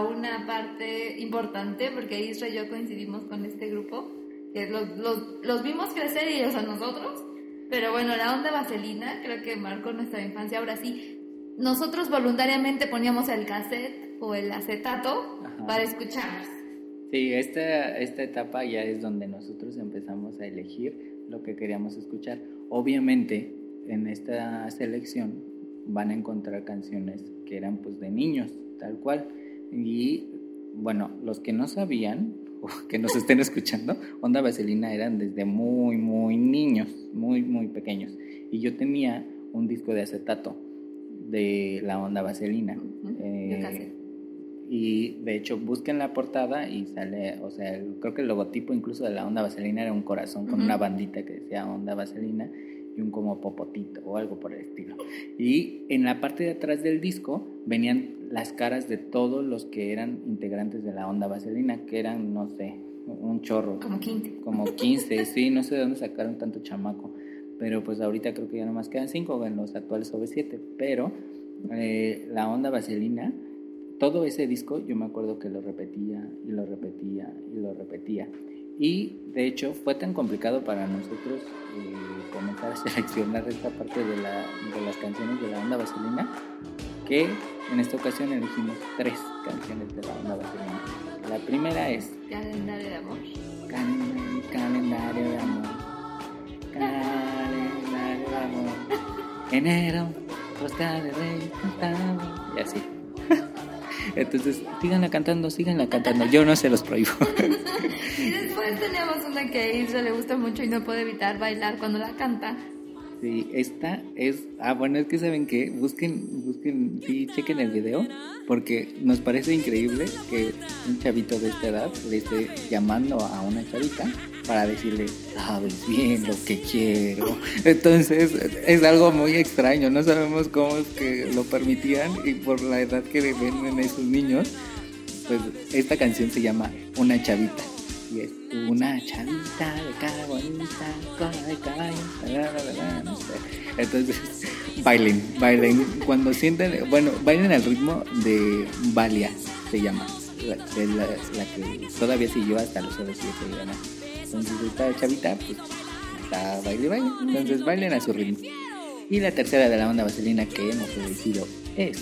a una parte importante porque Isra y yo coincidimos con este grupo, que los, los, los vimos crecer y ellos a nosotros, pero bueno, la onda vaselina creo que marcó nuestra infancia. Ahora sí, nosotros voluntariamente poníamos el cassette o el acetato para escucharnos. Sí, esta, esta etapa ya es donde nosotros empezamos a elegir lo que queríamos escuchar. Obviamente, en esta selección van a encontrar canciones que eran pues de niños, tal cual. Y bueno, los que no sabían o que nos estén escuchando, Onda Vaselina eran desde muy, muy niños, muy, muy pequeños. Y yo tenía un disco de acetato de la Onda Vaselina. Eh, y de hecho busquen la portada y sale, o sea, creo que el logotipo incluso de la Onda Vaselina era un corazón con una bandita que decía Onda Vaselina y un como popotito o algo por el estilo. Y en la parte de atrás del disco venían las caras de todos los que eran integrantes de la Onda Vaselina, que eran, no sé, un chorro. Como 15. Como 15, sí, no sé de dónde sacaron tanto chamaco. Pero pues ahorita creo que ya nomás quedan 5 en los actuales OV7. Pero eh, la Onda Vaselina todo ese disco yo me acuerdo que lo repetía y lo repetía y lo repetía. Y de hecho fue tan complicado para nosotros eh, comenzar a seleccionar esta parte de, la, de las canciones de la onda vaselina que en esta ocasión elegimos tres canciones de la onda vaselina. La primera es Calendario de amor. calendario de amor. Calendario de amor. Enero, rosca de rey, y así. Entonces, síganla cantando, síganla cantando. Yo no se los prohíbo. y después tenemos una que a Isra le gusta mucho y no puede evitar bailar cuando la canta. Sí, esta es. Ah, bueno, es que saben que busquen, busquen, sí, chequen el video, porque nos parece increíble que un chavito de esta edad le esté llamando a una chavita para decirle, sabes bien lo que quiero. Entonces es algo muy extraño, no sabemos cómo es que lo permitían y por la edad que ven en esos niños, pues esta canción se llama Una chavita. Y es una chavita de cara bonita, cola de caballo. Entonces, bailen, bailen. Cuando sienten, bueno, bailen al ritmo de Valia, se llama. La, la, que todavía siguió hasta los 7 años. Entonces esta chavita, pues, está baile baile. Entonces bailen a su ritmo. Y la tercera de la onda vaselina que hemos elegido es.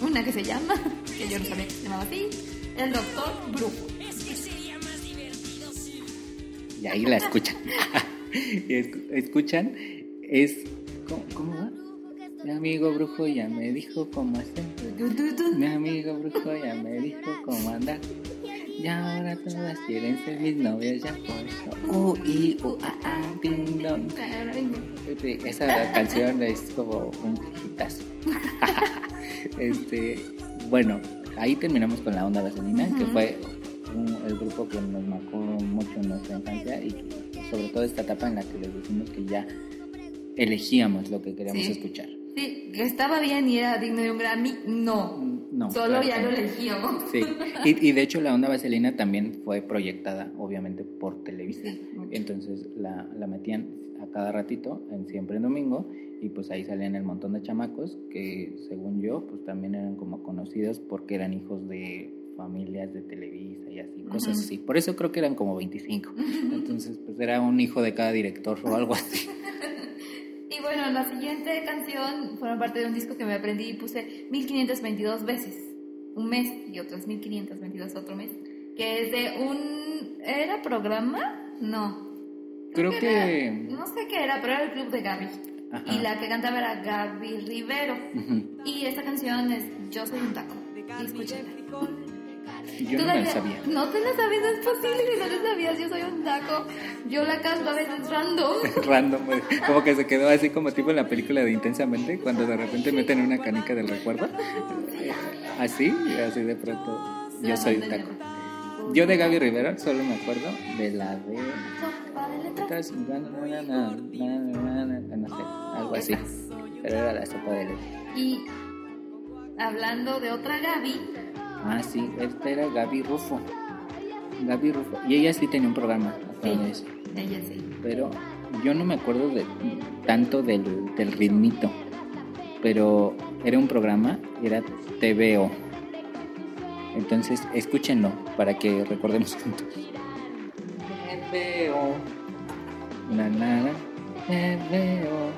Una que se llama, que yo no sabía que se llamaba así, el doctor Brujo. Y ahí la escuchan. escuchan, es. ¿Cómo, cómo va? Mi amigo brujo ya me dijo cómo hacer. Mi amigo brujo ya me dijo cómo andar. Y ahora todas quieren ser mis novias, ya por eso. Uh, y, uh, ah, ah, ding, dong. Esa canción es como un hitazo. este, bueno, ahí terminamos con la onda vaselina, que fue el grupo que nos marcó mucho en nuestra infancia y sobre todo esta etapa en la que les decimos que ya elegíamos lo que queríamos escuchar. Sí, que estaba bien y era digno de un Grammy, no. No. Solo ya lo elegíamos. Sí, y, y, de hecho la onda vaselina también fue proyectada, obviamente, por Televisa. Entonces la, la, metían a cada ratito, en siempre en domingo, y pues ahí salían el montón de chamacos que, según yo, pues también eran como conocidos porque eran hijos de familias de Televisa y así, cosas así. Por eso creo que eran como 25. Entonces, pues era un hijo de cada director o algo así. Y bueno, la siguiente canción fueron parte de un disco que me aprendí y puse 1522 veces, un mes y otras 1522 otro mes, que es de un... ¿Era programa? No. Creo, que... no sé qué era, pero era el club de Gaby. Y la que cantaba era Gaby Rivero. Y esta canción es Yo soy un taco. Y. Yo no la sabía. No te la sabías, es posible que no la sabías. Yo soy un taco. Yo la canto a veces random. random, como que se quedó así como tipo en la película de Intensamente, cuando de repente meten una canica del recuerdo. Así, así de pronto. Yo soy un taco. Yo de Gaby Rivera solo me acuerdo de la de. No sé, algo así. Pero era la sopa de. Y hablando de otra Gaby, Ah, sí, esta era Gaby Rufo. Gaby Rufo. Y ella sí tenía un programa. Sí, ella sí. Pero yo no me acuerdo de tanto del, del ritmito. Pero era un programa, era TVO. Entonces, escúchenlo para que recordemos juntos. TVO. Na, na, na, TVO.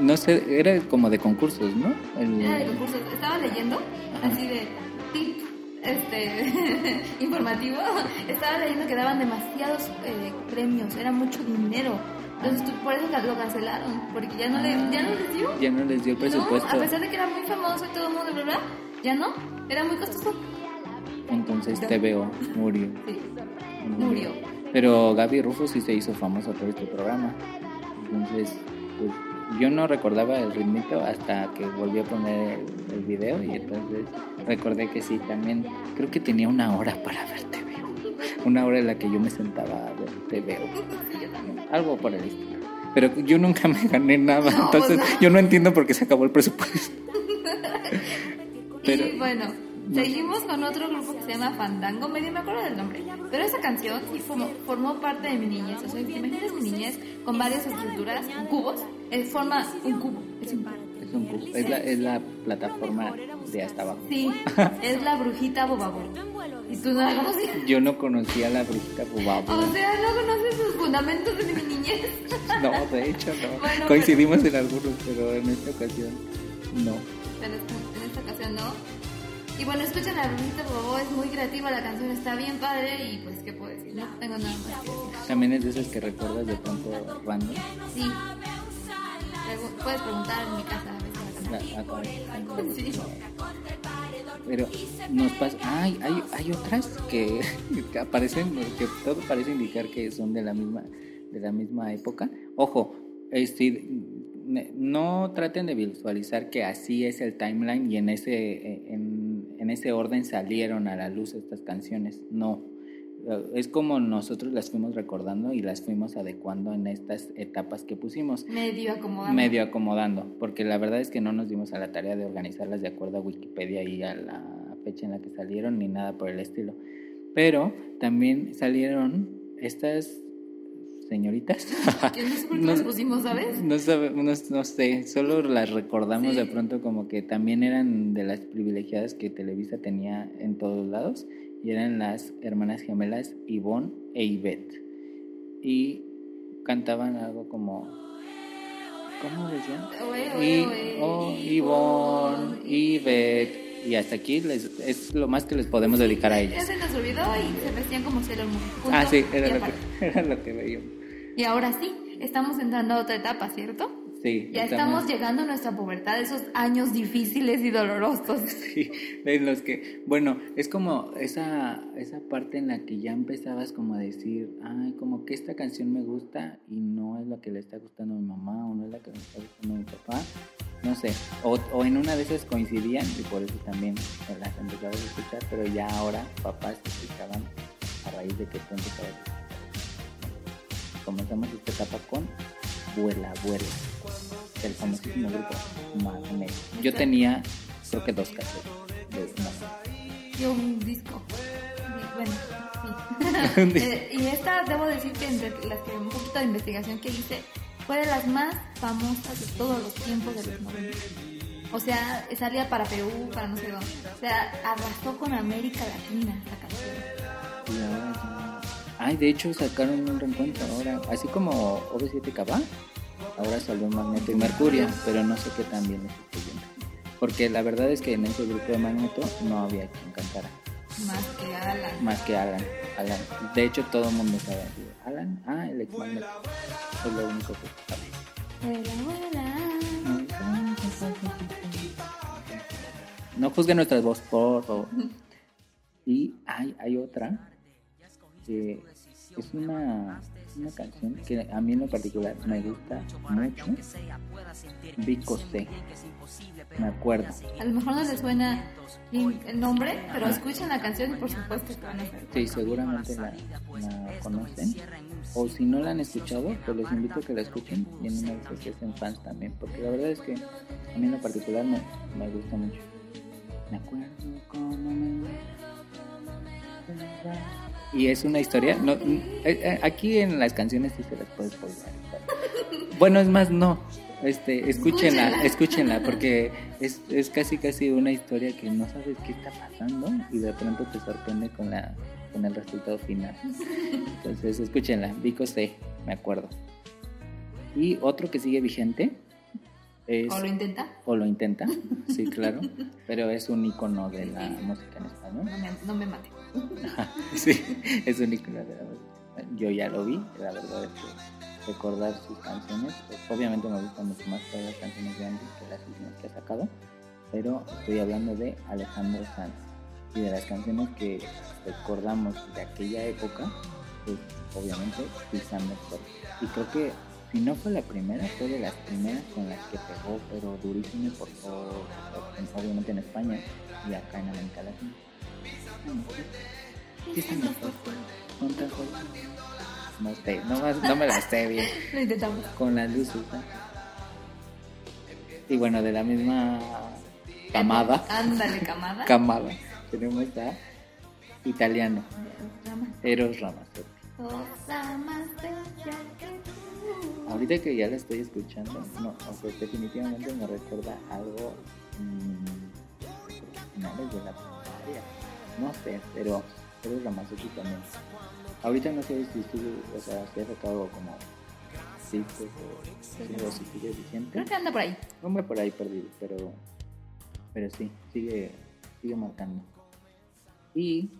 No sé, era como de concursos, ¿no? El- Era de concursos. Estaba leyendo, así de tip este, informativo. Estaba leyendo que daban demasiados eh, premios, era mucho dinero. Entonces tú- por eso lo cancelaron, porque ya no, le, ya no les dio. Ya no les dio No, presupuesto. a pesar de que era muy famoso y todo el mundo, bla, bla, ya no, era muy costoso. Entonces TVO murió. Sí, murió. Pero Gaby Rufo sí se hizo famosa por este programa. Entonces, yo no recordaba el ritmito hasta que volví a poner el, el video y entonces recordé que sí, también creo que tenía una hora para ver TVO. Una hora en la que yo me sentaba a ver también. Algo por el estilo. Pero yo nunca me gané nada, No, entonces pues yo no entiendo por qué se acabó el presupuesto. Pero- y bueno, seguimos con otro grupo que se llama Fandango, medio me acuerdo del nombre. Pero esa canción sí formó, formó parte de mi niñez. O sea, ¿te imaginas mi niñez con varias estructuras, cubos? Eh, forma un cubo. Es un cubo. Es, un cubo. es, la, es la plataforma de hasta abajo. Sí, es la brujita Bobabo. ¿Y tú no la conocías? Yo no conocía a la brujita Bubabo. O sea, no conoces sus fundamentos de mi niñez. No, de hecho no. Bueno, Coincidimos en algunos, pero en esta ocasión no. Pero en esta ocasión no. Y bueno, escuchen la brujita Bobabo, es muy creativa, la canción está bien padre y pues, ¿qué puedo decir? No tengo nada más que decir. También es de esas que recuerdas de pronto random. Sí. Puedes preguntar en mi casa a si la La- Sí. Pero nos pasa. Ay, hay, hay otras que, que aparecen, que todo parece indicar que son de la misma, de la misma época. Ojo, este, no traten de visualizar que así es el timeline y en ese, en, en ese orden salieron a la luz estas canciones. No. Es como nosotros las fuimos recordando y las fuimos adecuando en estas etapas que pusimos. Medio acomodado. medio acomodando, porque la verdad es que no nos dimos a la tarea de organizarlas de acuerdo a Wikipedia y a la fecha en la que salieron ni nada por el estilo. Pero también salieron estas señoritas. Que no sé por qué No- las pusimos, ¿sabes? No, no, no sé, solo las recordamos Sí. de pronto como que también eran de las privilegiadas que Televisa tenía en todos lados y eran las hermanas gemelas Ivonne e Ivette. Y cantaban algo como... ¿Cómo decían? Y, oh, Ivonne, Ivette. Y hasta aquí les, es lo más que les podemos dedicar a Ya ellas. se nos olvidó y se vestían como Sailor Moon. Ah, sí, era lo, que, era lo que veíamos. Y ahora sí, estamos entrando a otra etapa, ¿cierto? Sí, Ya estamos llegando a nuestra pubertad, esos años difíciles y dolorosos. Sí, en los que, bueno, es como esa, esa parte en la que ya empezabas como a decir, ay, como que esta canción me gusta y no es la que le está gustando a mi mamá o no es la que le está gustando a mi papá, no sé, o, o en una de esas coincidían y por eso también las empezabas a escuchar, pero ya ahora papás escuchaban a raíz de que tú empezabas a. Comenzamos esta etapa con Vuela, Vuela, el famosísimo grupo Magneto. Yo tenía creo que dos cassettes de Magneto. Y un disco. Bueno, sí. Eh, y esta, debo decir que entre las que un poquito de investigación que hice, fue de las más famosas de todos los tiempos de los 90. O sea, salía para Perú, para no sé dónde. O sea, arrasó con América Latina esta canción. Ay, de hecho sacaron un reencuentro ahora, así como OV7KB, ahora salió Magneto y Mercurio, pero no sé qué tan bien les esté yendo. Porque la verdad es que en ese grupo de Magneto no había quien cantara, Más que Alan. más que Alan. Alan. De hecho todo el mundo sabe. así, Alan, ah, el ex Magneto. Es lo único que sabe. No juzguen nuestra voz, por favor. Y hay, hay otra que es una, una canción que a mí en lo particular me gusta mucho. Vico C. Me acuerdo. A lo mejor no les suena el nombre, pero escuchen la canción y por supuesto que van a. Sí, seguramente la, la conocen. O si no la han escuchado, pues les invito a que la escuchen y en una vez que sean fans también. Porque la verdad es que a mí en lo particular me, me gusta mucho. Me acuerdo cómo me... Y es una historia. No, eh, eh, aquí en las canciones sí se las puedes spoiler. Bueno, es más, no. este, escúchenla, Escúchenla. escúchenla, porque es, es casi casi una historia que no sabes qué está pasando y de pronto te sorprende con la con el resultado final. Entonces, escúchenla, Vico C, me acuerdo. Y otro que sigue vigente es ¿O lo intenta? o lo intenta, sí, claro, pero es un icono de la música en español. No me, no me mate. Sí, es un icono de la música. Yo ya lo vi, la verdad es que recordar sus canciones, pues, obviamente me gustan mucho más todas las canciones de antes que las últimas que ha sacado, pero estoy hablando de Alejandro Sanz y de las canciones que recordamos de aquella época, pues obviamente pisando fuerte. Y creo que si no fue la primera, fue de las primeras con las que pegó, pero durísimo por todo, obviamente en España y acá en América Latina. No sé, no, más- no me la sé bien Lo intentamos. con las luces. ¿no? Y bueno, de la misma camada, Ándale, camada. camada, tenemos a italiano, Eros Ramazzotti. Ahorita que ya la estoy escuchando, no, o sea, definitivamente me recuerda algo mm, finales de la primaria. No sé, pero Eros Ramazzotti también. Ahorita no sé si sigue, o sea, si ha sacado como discos o, o si sigue vigente. Creo que anda por ahí. Hombre por ahí perdido, pero pero sí, sigue sigue marcando. Y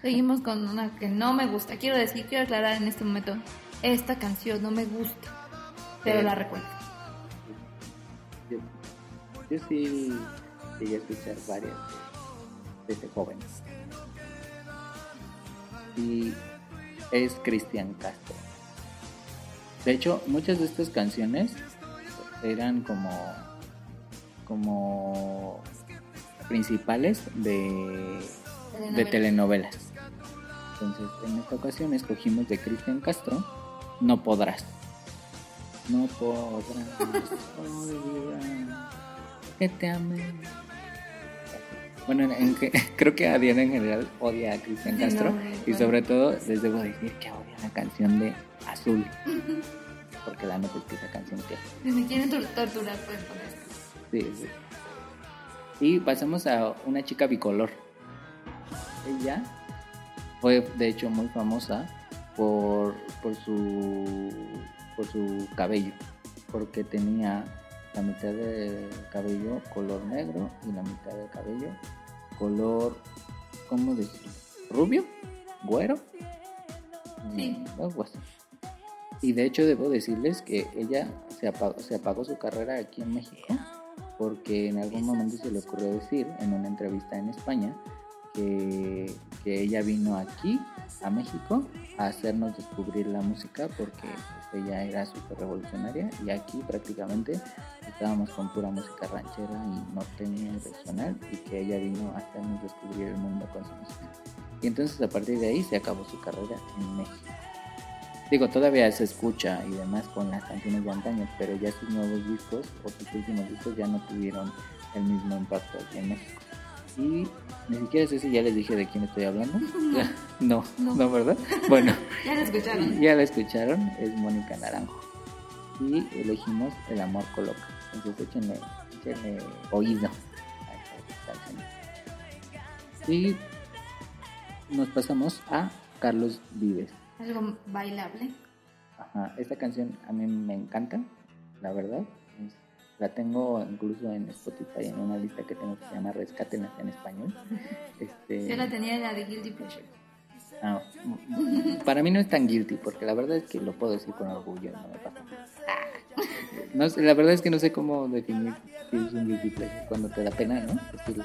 Seguimos con una que no me gusta. Quiero decir, quiero aclarar en este momento. Esta canción no me gusta. Pero Eh. la recuerdo. yo, yo sí llegué a escuchar varias de, desde joven. Y es Cristian Castro. De hecho, muchas de estas canciones eran como como principales de de telenovelas. Entonces, en esta ocasión escogimos de Cristian Castro, No podrás. No podrás olvidar que te amé. Bueno, en- en creo que a Diana en general odia a Cristian Castro no, y sobre todo les debo decir que odia la canción de Azul. Porque la neta es que esa canción que Si me quieren tor- torturar, pueden poner. Sí, sí. Y pasamos a una chica bicolor. Ella fue de hecho muy famosa por, por su por su cabello, porque tenía la mitad del cabello color negro y la mitad del cabello color ¿cómo decir? rubio, güero, Sí. Mm, algo así. Y de hecho debo decirles que ella se apagó, se apagó su carrera aquí en México porque en algún momento se le ocurrió decir en una entrevista en España que, que ella vino aquí a México hacernos descubrir la música porque ella era súper revolucionaria y aquí prácticamente estábamos con pura música ranchera y norteña y regional y que ella vino a hacernos descubrir el mundo con su música. Y entonces a partir de ahí se acabó su carrera en México. Digo, todavía se escucha y demás con las canciones de antaño, pero ya sus nuevos discos o sus últimos discos ya no tuvieron el mismo impacto aquí en México. Y ni siquiera sé si ya les dije de quién estoy hablando. No, no, No. ¿verdad? Bueno, Ya la escucharon. ya la escucharon, es Mónica Naranjo. Y elegimos El amor coloca. Entonces échenle, échenle oído. Y nos pasamos a Carlos Vives. Algo bailable. Ajá, esta canción a mí me encanta, la verdad. La tengo incluso en Spotify en una lista que tengo que se llama Rescátenlas en español. Este, Yo la tenía en la de Guilty Pleasure. ah, para mí no es tan guilty, porque la verdad es que lo puedo decir con orgullo, no me pasa. No la verdad es que no sé cómo definir si es un guilty pleasure cuando te da pena, ¿no? Decirlo.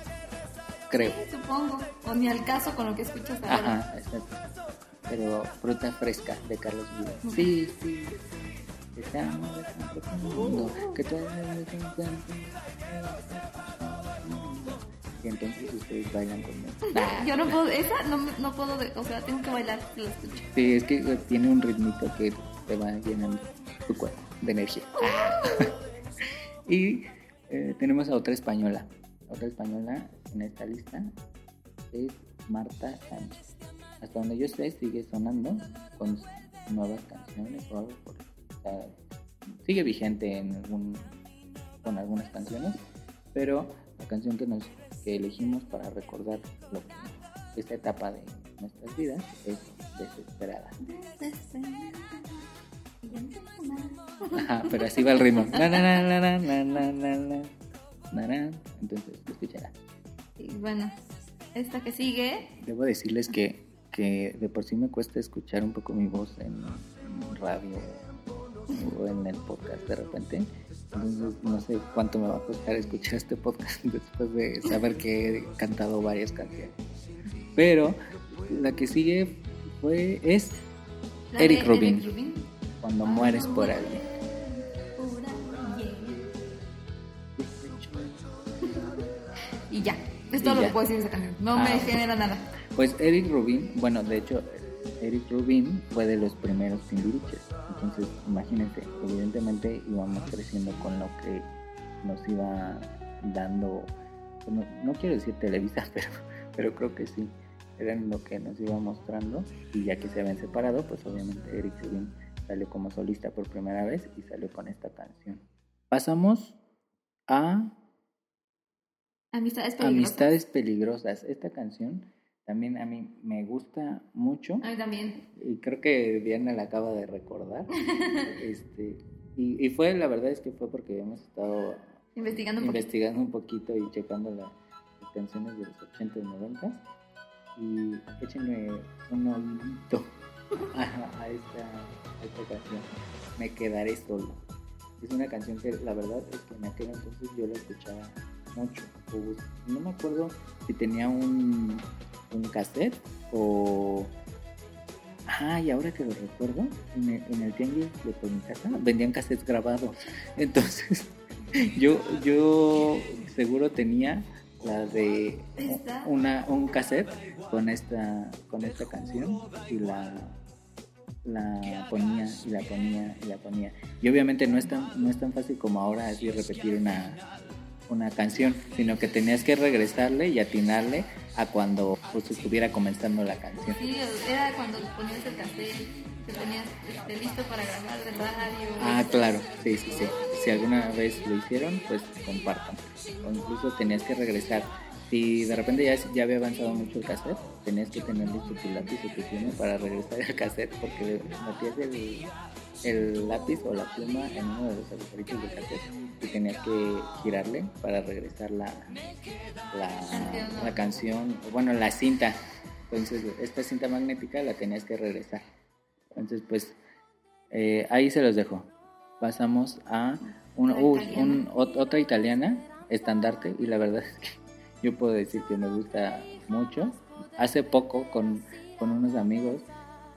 Creo. Sí, supongo. O ni al caso con lo que escuchas ahora. Ajá, exacto. Pero fruta fresca de Carlos Vives. Sí, sí. Ese amor es tan profundo que todo el Y entonces ustedes bailan conmigo. Yo no puedo, esa no, no puedo, o sea, tengo que bailar la escucho. Sí, es que tiene un ritmito que te va llenando tu cuerpo de energía. y eh, tenemos a otra española. Otra española en esta lista es Marta Sánchez. Hasta donde yo sé, sigue sonando con nuevas canciones o algo por o sigue vigente en algún, con algunas canciones, pero la canción que, nos, que elegimos para recordar lo que, esta etapa de nuestras vidas es Desesperada. Ajá, pero así va el ritmo. Na, na, na, Entonces, escuchará. Y bueno, esta que sigue. Debo decirles que, que de por sí me cuesta escuchar un poco mi voz en, en radio o en el podcast de repente. Entonces no sé cuánto me va a costar escuchar este podcast después de saber que he cantado varias canciones. Pero la que sigue fue es Eric Rubin, Eric Rubin. cuando mueres por alguien. Y ya, es todo lo que puedo decir de esa canción. No Ah, me genera nada. Pues Eric Rubin, bueno, de hecho, Eric Rubin fue de los primeros Timbiriches. Entonces, imagínense, evidentemente íbamos creciendo con lo que nos iba dando, no, no quiero decir Televisa, pero, pero creo que sí, eran lo que nos iba mostrando. Y ya que se habían separado, pues obviamente Eric Rubin salió como solista por primera vez y salió con esta canción. Pasamos a Amistades peligrosas. Amistades Peligrosas. Esta canción también a mí me gusta mucho. A mí también. Y creo que Diana la acaba de recordar. este, y, y fue, la verdad es que fue porque hemos estado Investigando un poquito. investigando un poquito y checando la- las canciones de los 80 y 90 y échenle un oídito a, a esta, a esta canción. Me quedaré solo. Es una canción que la verdad es que en aquel entonces yo la escuchaba mucho. No me acuerdo si tenía un, un cassette o... Ah, y ahora que lo recuerdo, en el, en el tianguis de por mi casa vendían cassettes grabados. Entonces, yo, yo seguro tenía la de una, un cassette con esta, con esta canción y la, la ponía y la ponía y la ponía. Y obviamente no es tan, no es tan fácil como ahora así repetir una, una canción, sino que tenías que regresarle y atinarle a cuando pues, estuviera comenzando la canción. Sí, era cuando ponías el cassette, te tenías este, listo para grabar de radio. Ah, claro, sí, sí, sí. Si alguna vez lo hicieron, pues compartan. O incluso tenías que regresar. Si de repente ya, ya había avanzado mucho el cassette, tenías que tener listo tu lápiz o tu pluma para regresar el cassette porque metías el, el lápiz o la pluma en uno de los agujeritos del cassette y tenías que girarle para regresar la, la, la canción, bueno, la cinta. Entonces, esta cinta magnética la tenías que regresar. Entonces, pues, eh, ahí se los dejo. Pasamos a una, italiana. un- ot- otra italiana, estandarte, y la verdad es que yo puedo decir que me gusta mucho. Hace poco, con, con unos amigos,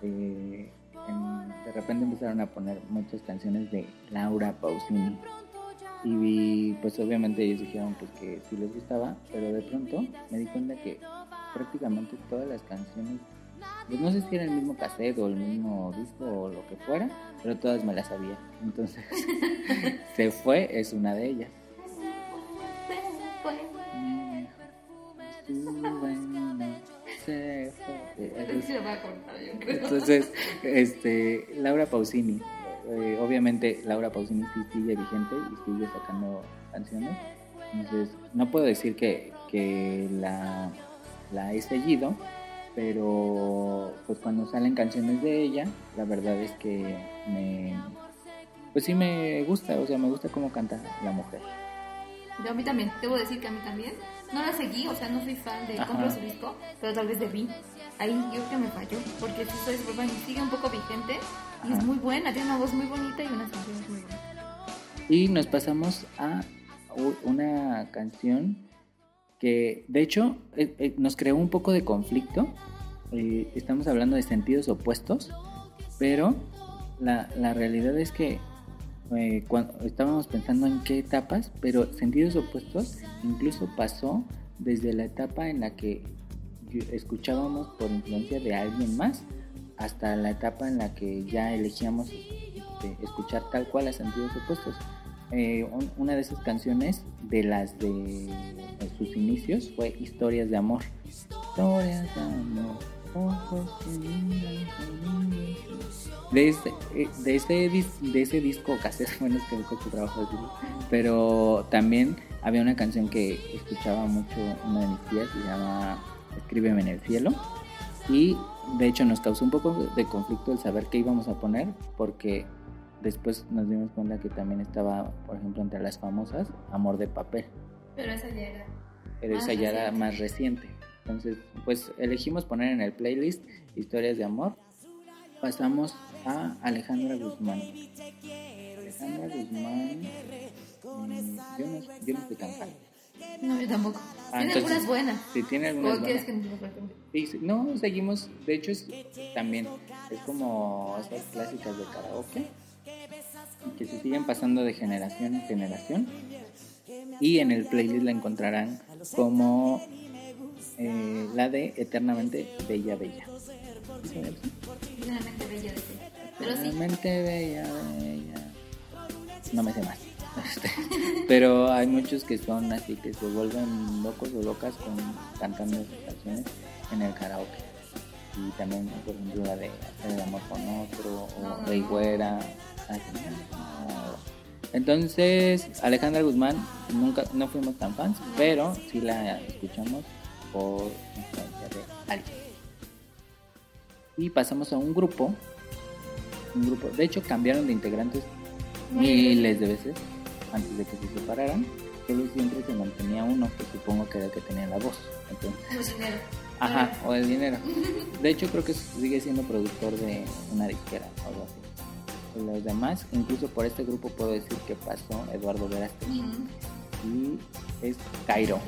eh, de repente empezaron a poner muchas canciones de Laura Pausini. Y pues obviamente ellos dijeron pues que sí les gustaba, pero de pronto me di cuenta que prácticamente todas las canciones, pues no sé si era el mismo cassette o el mismo disco o lo que fuera, pero todas me las sabía. Entonces, se fue es una de ellas. Se fue. Creo que a yo creo. Entonces, este, Laura Pausini, eh, obviamente Laura Pausini sí sigue vigente y sigue sacando canciones. Entonces, no puedo decir que, que la, la he seguido, pero pues cuando salen canciones de ella, la verdad es que me, pues sí me gusta, o sea, me gusta cómo canta la mujer. Yo a mí también, debo decir que a mí también. No la seguí, o sea, no soy fan de compro su disco, pero tal vez debí. Ahí yo que me falló, porque súper fan y sigue un poco vigente. Y Ajá. es muy buena, tiene una voz muy bonita y unas canciones muy bonitas. Y nos pasamos a una canción que de hecho eh, eh, nos creó un poco de conflicto. Eh, estamos hablando de sentidos opuestos, pero la, la realidad es que eh, cuando estábamos pensando en qué etapas, pero sentidos opuestos incluso pasó desde la etapa en la que escuchábamos por influencia de alguien más hasta la etapa en la que ya elegíamos este, escuchar tal cual a sentidos opuestos. Eh, un- una de esas canciones de las de, de sus inicios fue Historias de Amor. Historias de Amor. ojos de ese, eh, de ese, de ese disco casero, bueno, es que me cuesta trabajo decirlo, pero también había una canción que escuchaba mucho una de mis tías, se llama Escríbeme en el cielo, y de hecho nos causó un poco de conflicto el saber qué íbamos a poner, porque después nos dimos cuenta que también estaba, por ejemplo, entre las famosas, Amor de Papel. Pero esa ya era. Pero esa ya era más reciente. Entonces, pues elegimos poner en el playlist Historias de Amor. Pasamos a Alejandra Guzmán. Alejandra Guzmán. Mm, yo, no, yo no estoy tan fan. No, yo tampoco. Ah, tiene algunas buenas. Sí, tiene algunas buenas. Que no, seguimos. De hecho, es también. Es como esas clásicas de karaoke. Que se siguen pasando de generación en generación. Y en el playlist la encontrarán como eh, la de Eternamente Bella Bella. Eternamente Bella Bella. Eternamente Bella Bella. No me sé más. Este, pero hay muchos que son así que se vuelven locos o locas con cantando esas canciones en el karaoke. Y también, por ejemplo, la de Hacer el amor con otro, o Rey Güera. Entonces, Alejandra Guzmán, nunca no fuimos tan fans, pero sí la escuchamos por influencia de alguien. Y pasamos a un grupo, un grupo, de hecho cambiaron de integrantes miles de veces antes de que se separaran, pero siempre se mantenía uno, que supongo que era el que tenía la voz. Entonces, el dinero. Ajá, o el dinero. De hecho creo que sigue siendo productor de una disquera o algo así los demás, incluso por este grupo puedo decir que pasó Eduardo Verástegui y es Cairo.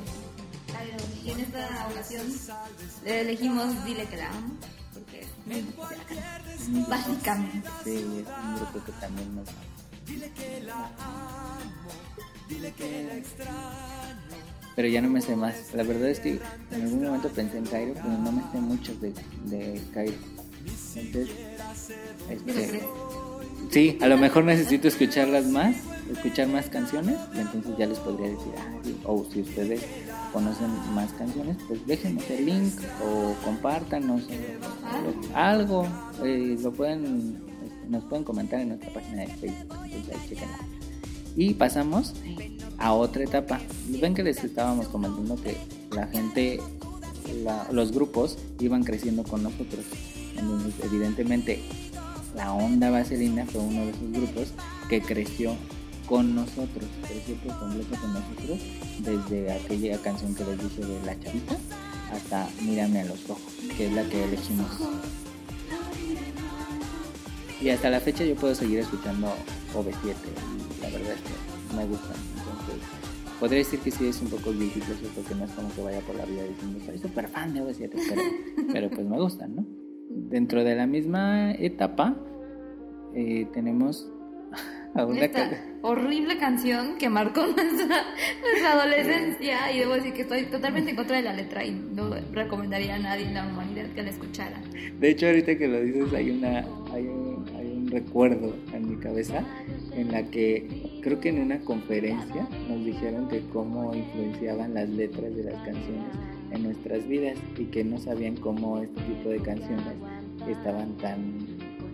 Cairo, y en esta ocasión elegimos Dile que la amo, porque básicamente. Sí, es un grupo que también nos... Dile que la amo, dile que la extraño. Pero ya no me sé más. La verdad es que en algún momento pensé en Cairo, pero no me sé muchos de, de Cairo. Entonces, este, Sí, a lo mejor necesito escucharlas más, escuchar más canciones, y entonces ya les podría decir, ah, o si ustedes conocen más canciones, pues déjenos el link o compártanos algo, eh, lo pueden, nos pueden comentar en nuestra página de Facebook, Y pasamos a otra etapa. Ven que les estábamos comentando que la gente, los grupos iban creciendo con nosotros. Entonces, evidentemente, la Onda Vaselina fue uno de esos grupos que creció con nosotros, creció por completo con nosotros, desde aquella canción que les dije de La Chavita hasta Mírame a los ojos, que es la que elegimos. Y hasta la fecha yo puedo seguir escuchando OV7 y la verdad es que me gustan. Entonces, podría decir que sí es un poco difícil eso porque no es como que vaya por la vida diciendo soy súper fan de OV7, pero, pero pues me gustan, ¿no? Dentro de la misma etapa eh, tenemos a una Esta horrible canción que marcó nuestra, nuestra adolescencia y debo decir que estoy totalmente en contra de la letra y no recomendaría a nadie en la humanidad que la escuchara. De hecho, ahorita que lo dices hay, una, hay, un, un recuerdo en mi cabeza en la que creo que en una conferencia nos dijeron que cómo influenciaban las letras de las canciones en nuestras vidas y que no sabían cómo este tipo de canciones estaban tan,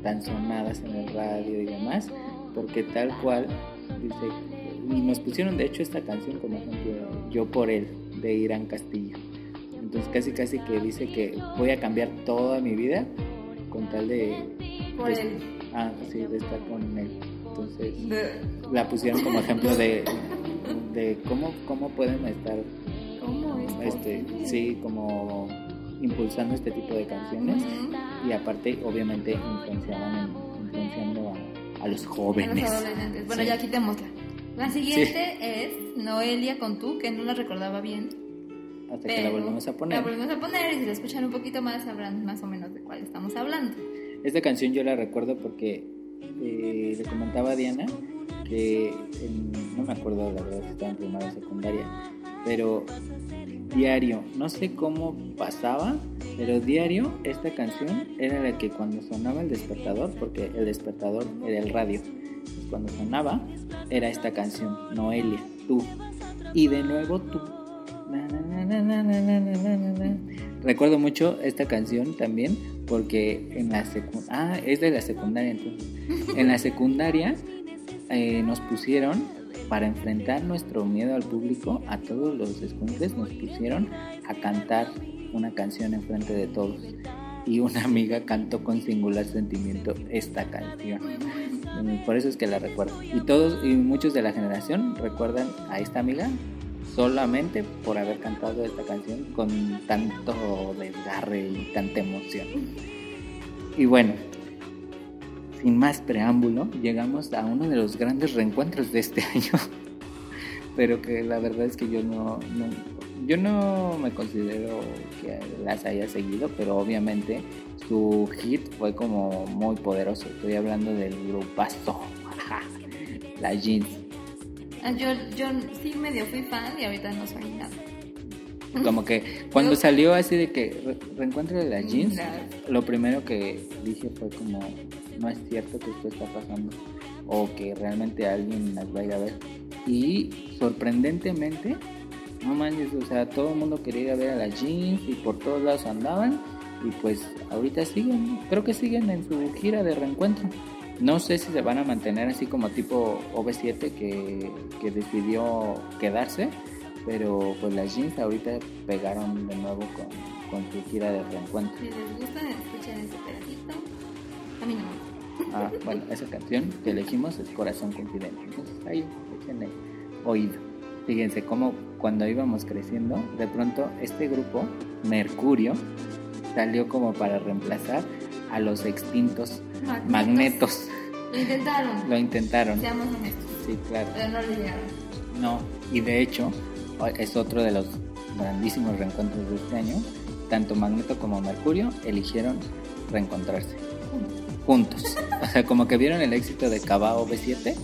tan sonadas en el radio y demás, porque tal cual, dice, y nos pusieron de hecho esta canción como ejemplo, Yo por él, de Irán Castillo. Entonces casi casi que dice que voy a cambiar toda mi vida con tal de... Por él. Ah, sí, de estar con él. Entonces la pusieron como ejemplo de, de cómo, cómo pueden estar... ¿Cómo este, sí, como impulsando este tipo de canciones y aparte obviamente influenciaban influenciando a, los jóvenes. Bueno, ya quitémosla. La siguiente es Noelia con tú, que no la recordaba bien. Hasta que la volvemos a poner. La volvemos a poner y si la escuchan un poquito más sabrán más o menos de cuál estamos hablando. Esta canción yo la recuerdo porque eh, le comentaba a Diana que no me acuerdo la verdad si estaba en primaria o secundaria, pero diario, no sé cómo pasaba, pero diario esta canción era la que cuando sonaba el despertador, porque el despertador era el radio, cuando sonaba era esta canción, Noelia, tú, y de nuevo tú. Recuerdo mucho esta canción también porque en la secundaria, ah, es de la secundaria entonces. En la secundaria eh, nos pusieron para enfrentar nuestro miedo al público, a todos los escuincles nos pusieron a cantar una canción enfrente de todos. Y una amiga cantó con singular sentimiento esta canción. Por eso es que la recuerdo. Y todos y muchos de la generación recuerdan a esta amiga solamente por haber cantado esta canción con tanto desgarre y tanta emoción. Y bueno, sin más preámbulo, llegamos a uno de los grandes reencuentros de este año. Pero que la verdad es que yo no, yo no me considero que las haya seguido, pero obviamente su hit fue como muy poderoso. Estoy hablando del grupazo, la Jeans. Ah, yo, yo sí medio fui fan y ahorita no soy nada. Como que cuando salió así de que reencuentro de las jeans, lo primero que dije fue como, no es cierto que esto está pasando o que realmente alguien las vaya a ver. Y sorprendentemente, no manches, o sea, todo el mundo quería ir a ver a las jeans y por todos lados andaban y pues ahorita siguen, creo que siguen en su gira de reencuentro. No sé si se van a mantener así como tipo OV7 que, que decidió quedarse, pero pues las jeans ahorita pegaron de nuevo con, con su gira de reencuentro. Si les gusta, escuchen ese pedacito. A mí no Ah, bueno, esa canción que elegimos es Corazón Confidente. Entonces ahí, échenle oído. Fíjense cómo cuando íbamos creciendo, de pronto este grupo, Mercurio, salió como para reemplazar a los extintos magnetos. Lo intentaron. Lo intentaron. Seamos honestos. Sí, claro. Pero no lo llegaron. No, y de hecho es otro de los grandísimos reencuentros de este año. Tanto Magneto como Mercurio eligieron reencontrarse juntos. O sea, como que vieron el éxito de Cabao B7.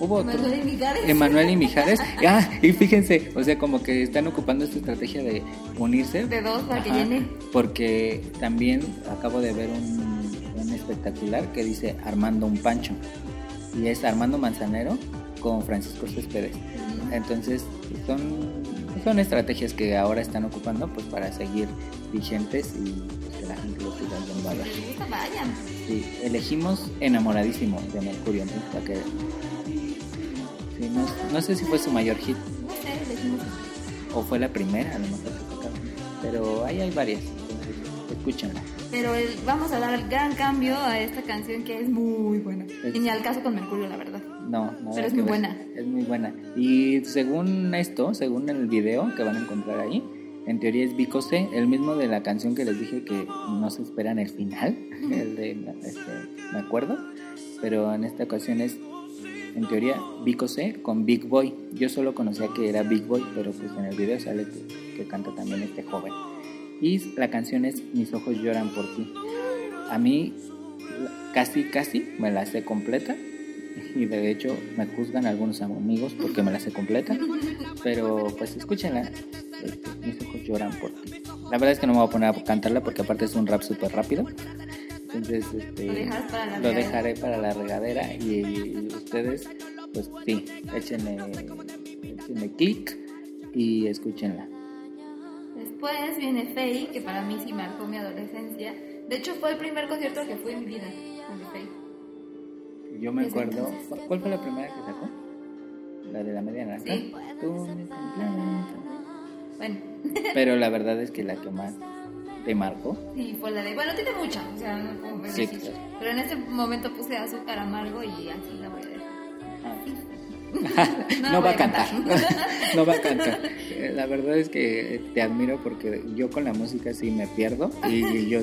Hubo, otro. Emanuel y Mijares. Emanuel y Mijares. Ah, y fíjense, o sea, como que están ocupando esta estrategia de unirse. De dos para que llene. Porque también acabo de ver un, un espectacular que dice Armando un Pancho. Y es Armando Manzanero con Francisco Céspedes. Entonces, son son estrategias que ahora están ocupando pues para seguir vigentes y que la gente lo siga en valor. Sí, elegimos enamoradísimo de Mercurio, ¿no? que sí, no, no, sé si fue su mayor hit. No sé, elegimos. O fue la primera, a lo mejor que tocaron. Pero ahí hay varias, entonces escúchenla. Pero el, vamos a dar el gran cambio a esta canción que es muy buena. y ni al caso con Mercurio, la verdad. No, no. Pero es muy buena. Es muy buena. Y según esto, según el video que van a encontrar ahí, en teoría es Vico C, el mismo de la canción que les dije que no se espera en el final, el de, este, me acuerdo, pero en esta ocasión es, en teoría, Vico C con Big Boy. Yo solo conocía que era Big Boy, pero pues en el video sale que, que canta también este joven. Y la canción es Mis ojos lloran por ti. A mí casi, casi me la sé completa y de hecho me juzgan algunos amigos porque me la sé completa. Pero pues escúchenla, este, mis ojos lloran por ti. La verdad es que no me voy a poner a cantarla porque aparte es un rap súper rápido. Entonces este, lo, dejaré para la regadera y, ustedes pues sí, échenle, échenle clic y escúchenla. Después viene Faye, que para mí sí marcó mi adolescencia. De hecho fue el primer concierto que fui en mi vida con Faye. Yo me acuerdo. ¿Cuál fue la primera que sacó? La de la media naranja. Sí. Bueno. Pero la verdad es que la que más te marcó. Sí, fue la de. Bueno, tiene mucha, o sea, no como sí, Pero en ese momento puse azúcar amargo y así la voy a dejar. no, va a cantar. no va a cantar. La verdad es que te admiro porque yo con la música sí me pierdo. Y yo,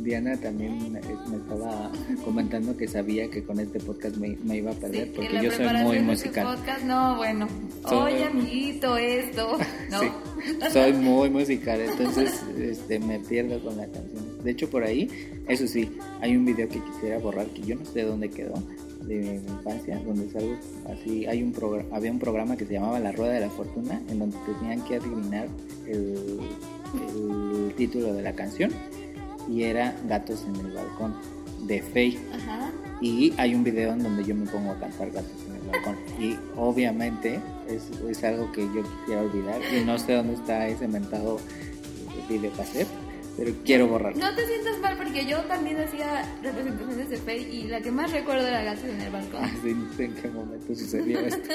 Diana también me estaba comentando que sabía que con este podcast me, iba a perder porque yo soy muy musical. Podcast, no, bueno. Oye, amiguito, esto. ¿no? soy muy musical, entonces este, me pierdo con la canción. De hecho, por ahí, eso sí, hay un video que quisiera borrar que yo no sé dónde quedó de mi infancia, donde salgo así, hay un había un programa que se llamaba La Rueda de la Fortuna, en donde tenían que adivinar el, título de la canción, y era Gatos en el Balcón, de Faye. Y hay un video en donde yo me pongo a cantar Gatos en el balcón. Y obviamente es, es algo que yo quisiera olvidar y no sé dónde está ese mentado videocassette, pero quiero borrarlo. No te sientas mal porque yo también hacía representaciones de Faye y la que más recuerdo era Gatos en el balcón. Ah, sí, no sé en qué momento sucedió esto.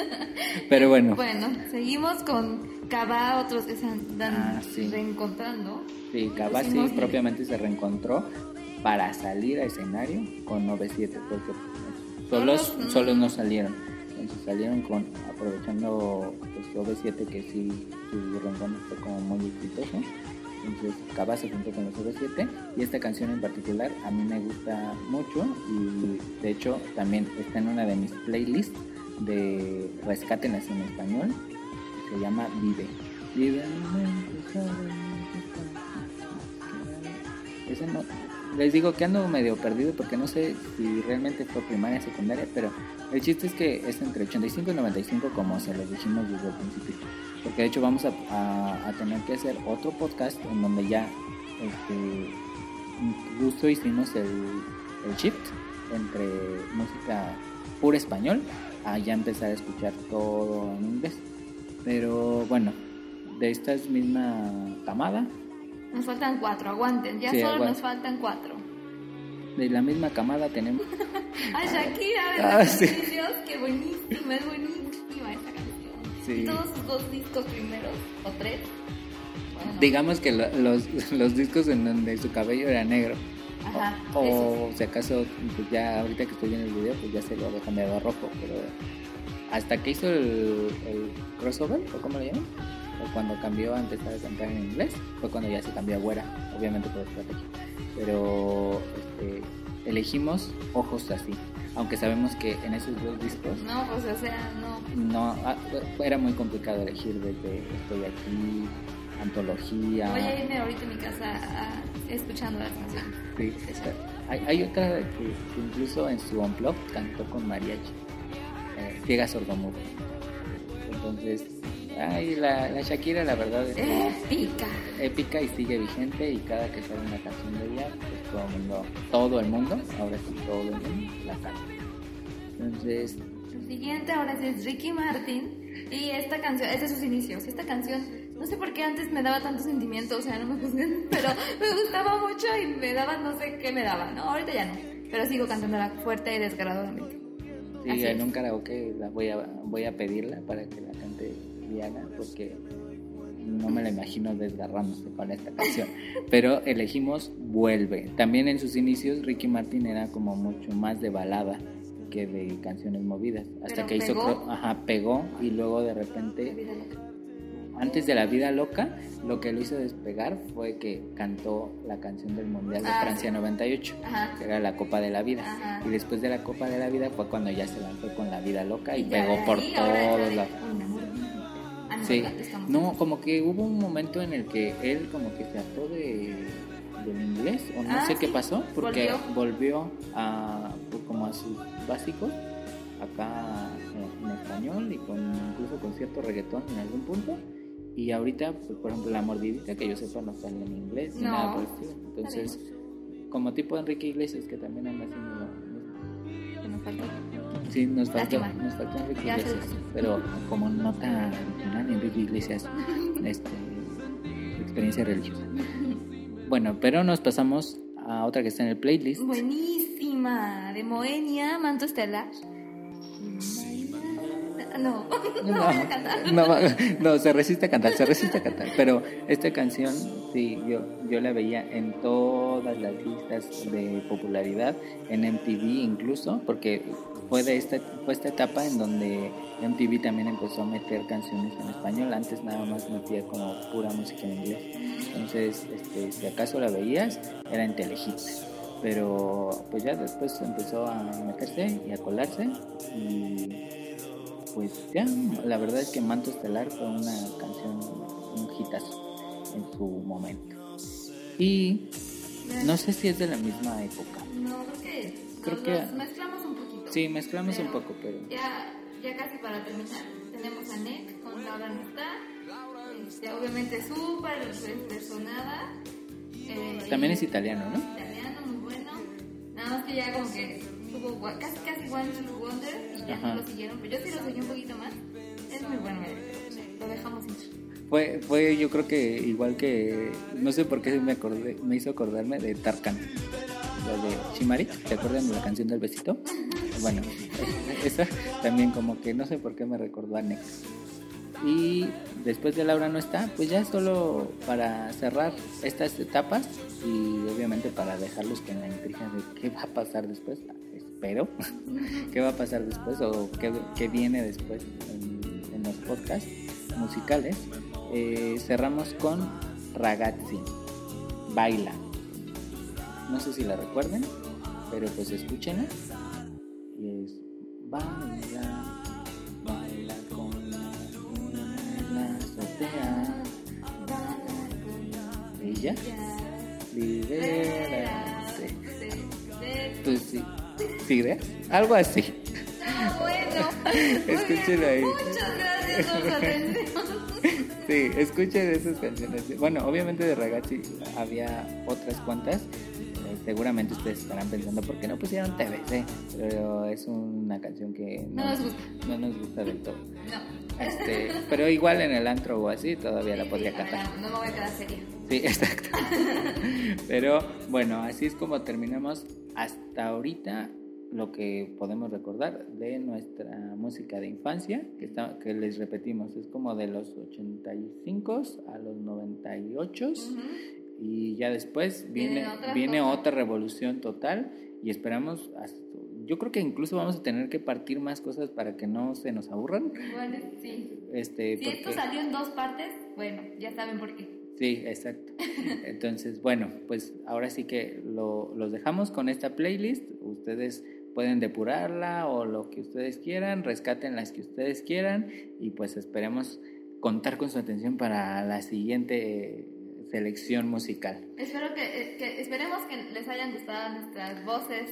Pero bueno, Bueno, seguimos con Cabá, otros que se andan Ah, sí. reencontrando. sí, Kabasi Pusimos- propiamente se reencontró para salir a escenario con 97 porque solos, Solos, mm. solos no salieron. Entonces salieron con aprovechando pues, OV7 que sí su reencuentro fue como muy exitoso. Entonces Cabá se juntó con los OV7 y esta canción en particular a mí me gusta mucho y de hecho también está en una de mis playlists de Rescátenlas en español se llama Vive. Vive Ese no, les digo que ando medio perdido porque no sé si realmente fue primaria o secundaria, pero el chiste es que es entre 85 y 95 como se los dijimos desde el principio. Porque de hecho vamos a, tener que hacer otro podcast en donde ya este, justo hicimos el shift entre música pura español a ya empezar a escuchar todo en inglés. Pero bueno, de esta misma camada, Nos faltan cuatro, aguanten, ya Sí, solo nos faltan cuatro. de la misma camada tenemos Ay, Shakira, de Ah, sí. inicios, qué buenísima, es buenísima esta canción. Sí. Todos sus dos discos primeros, o tres. Bueno, no. Digamos que lo- los, los discos en donde su cabello era negro. Ajá, o o si acaso, pues ya ahorita que estoy viendo el video, pues ya se lo había cambiado a rojo. Pero hasta que hizo el, el crossover, o como le llaman, cuando cambió a empezar a cantar en inglés, fue cuando ya se cambió a güera, obviamente por estrategia. Pero este, elegimos ojos así. Aunque sabemos que en esos dos discos No, pues o sea, no. no ah, era muy complicado elegir desde Estoy aquí, Antología. Voy a irme ahorita a mi casa a- escuchando las canciones. Sí. Hay, hay otra que, que incluso en su unplug cantó con mariachi, eh, Ciega Sordomudo. Entonces, ay, la, la Shakira la verdad es Épica. épica y sigue vigente y cada que sale una canción de ella, pues todo el mundo, todo el mundo, ahora sí todo el mundo la canta. Entonces, El siguiente ahora sí es Ricky Martin. Y esta canción, es de sus inicios. Esta canción, no sé por qué antes me daba tanto sentimiento, o sea, no me juzguen, pero me gustaba mucho y me daba, no sé qué me daba, ¿no? Ahorita ya no. Pero sigo cantándola fuerte y desgarradoramente. sí, Así en es. un karaoke la voy a, voy a pedirla para que la cante Diana porque no me la imagino desgarrándose con esta canción. Pero elegimos Vuelve. También en sus inicios Ricky Martin era como mucho más de balada que de canciones movidas. Hasta Pero que hizo, pegó. cro- ajá, pegó y luego de repente, antes de La Vida Loca, lo que lo hizo despegar fue que cantó la canción del Mundial de Ah, Francia sí. 98, Ajá. que era la Copa de la Vida. Ajá. Y después de la Copa de la Vida fue cuando ya se lanzó con La Vida Loca y, ya pegó por todos lados. Ah, no, Sí, no, como que hubo un momento en el que él como que se hartó de, del inglés o no Ah, sé qué pasó porque volvió. volvió, a pues, como a sus básicos acá en, en español y con incluso con cierto reggaetón en algún punto. Y ahorita pues, por ejemplo la mordidita que yo sepa no sale en inglés ni No. nada por el estilo. Entonces como tipo Enrique Iglesias que también anda haciendo lo mismo. Sí, nos faltó, nos faltó Enrique Iglesias, pero como nota original, Enrique Iglesias, este, experiencia religiosa. Bueno, pero nos pasamos a otra que está en el playlist. Buenísima. De Moenia, Manto Estelar. No, no, voy a cantar. no, no, se resiste a cantar, se resiste a cantar. Pero esta canción, sí, yo, yo la veía en todas las listas de popularidad, en MTV incluso, porque fue de esta, fue esta etapa en donde MTV también empezó a meter canciones en español. Antes nada más metía como pura música en inglés. Entonces, este, si acaso la veías, era en Telehit. Pero pues ya después empezó a meterse y a colarse y pues ya, la verdad es que Manto Estelar fue una canción, un hitazo en su momento. Y no sé si es de la misma época. No, creo que, Creo que- mezclamos un poquito. Sí, mezclamos un poco, pero... Ya, ya casi para terminar, tenemos a Nick con Laura no está. Este, obviamente súper este, sonada. Eh, También es italiano, ¿no? italiano, muy bueno. Nada más que ya como que tuvo casi casi One Wonder ya no lo siguieron, pero yo sí lo seguí un poquito más. Es muy bueno, lo dejamos ir. Fue, fue yo creo que igual que, no sé por qué me acordé, me hizo acordarme de Tarkan, la de Shimari, ¿te acuerdan de la canción del besito? Bueno, esa también como que no sé por qué me recordó a Nex. Y después de Laura no está, pues ya solo para cerrar estas etapas y obviamente para dejarlos con la intriga de qué va a pasar después, espero, qué va a pasar después o qué, viene después en, los podcasts musicales, eh, cerramos con Ragazzi, Baila. No sé si la recuerden, pero pues escúchenla. Y es Baila, Baila con la azotea. Ella, libérate. Pues sí, ¿sí Algo así. Ah, bueno. Escúchenlo ahí. Muchas gracias por su atención. Sí, escuchen esas canciones. Bueno, obviamente de Ragazzi había otras cuantas. Eh, seguramente ustedes estarán pensando, ¿por qué no pusieron TVC? Pero es una canción que no, nos gusta. No nos gusta del todo. No. Este, pero igual en el antro o así todavía la podría cantar. No, me voy a quedar seria. Sí, exacto. pero bueno, así es como terminamos hasta ahorita lo que podemos recordar de nuestra música de infancia, que, está, que les repetimos, es como de los 85 a los 98 y ya después viene, viene, otra, revolución total y esperamos, yo creo que incluso vamos a tener que partir más cosas para que no se nos aburran. Bueno, sí. Este, si esto salió en dos partes, bueno, ya saben por qué. Sí, exacto. Entonces, bueno, pues ahora sí que lo, los dejamos con esta playlist. Ustedes pueden depurarla o lo que ustedes quieran, rescaten las que ustedes quieran y pues esperemos contar con su atención para la siguiente selección musical. Espero que, eh, esperemos que les hayan gustado nuestras voces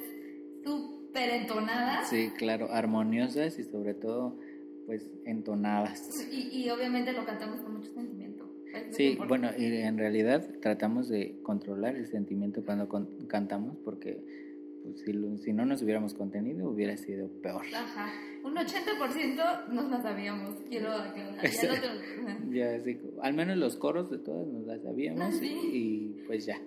súper entonadas. Sí, claro, armoniosas y sobre todo pues entonadas. Y, obviamente lo cantamos con mucho sentimiento. Sí, bueno, y en realidad tratamos de controlar el sentimiento cuando cantamos porque pues, si, no nos hubiéramos contenido hubiera sido peor. Ajá. Un 80% no las sabíamos, quiero aclarar. Ya, sí, al menos los coros de todas nos las sabíamos ah, y pues ya.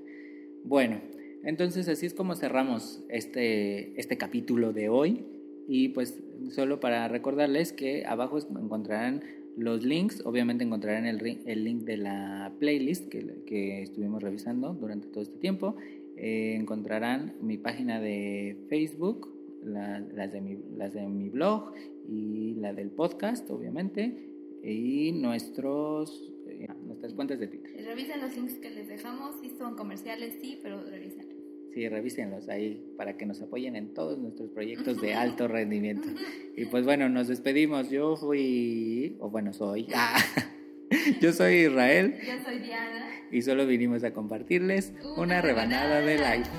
Bueno, entonces así es como cerramos este, este capítulo de hoy y pues solo para recordarles que abajo encontrarán los links, obviamente encontrarán el, el link de la playlist que, que estuvimos revisando durante todo este tiempo eh, encontrarán mi página de Facebook, las, de mi, las de mi blog y la del podcast, obviamente, y nuestros, eh, nuestras cuentas de Twitter. Revisen los links que les dejamos, si son comerciales, sí, pero revisen. Sí, revísenlos ahí para que nos apoyen en todos nuestros proyectos de alto rendimiento. Y pues bueno, nos despedimos. Yo fui, o bueno, soy. Ah, yo soy Israel. Yo soy Diana y solo vinimos a compartirles una, rebanada, de life.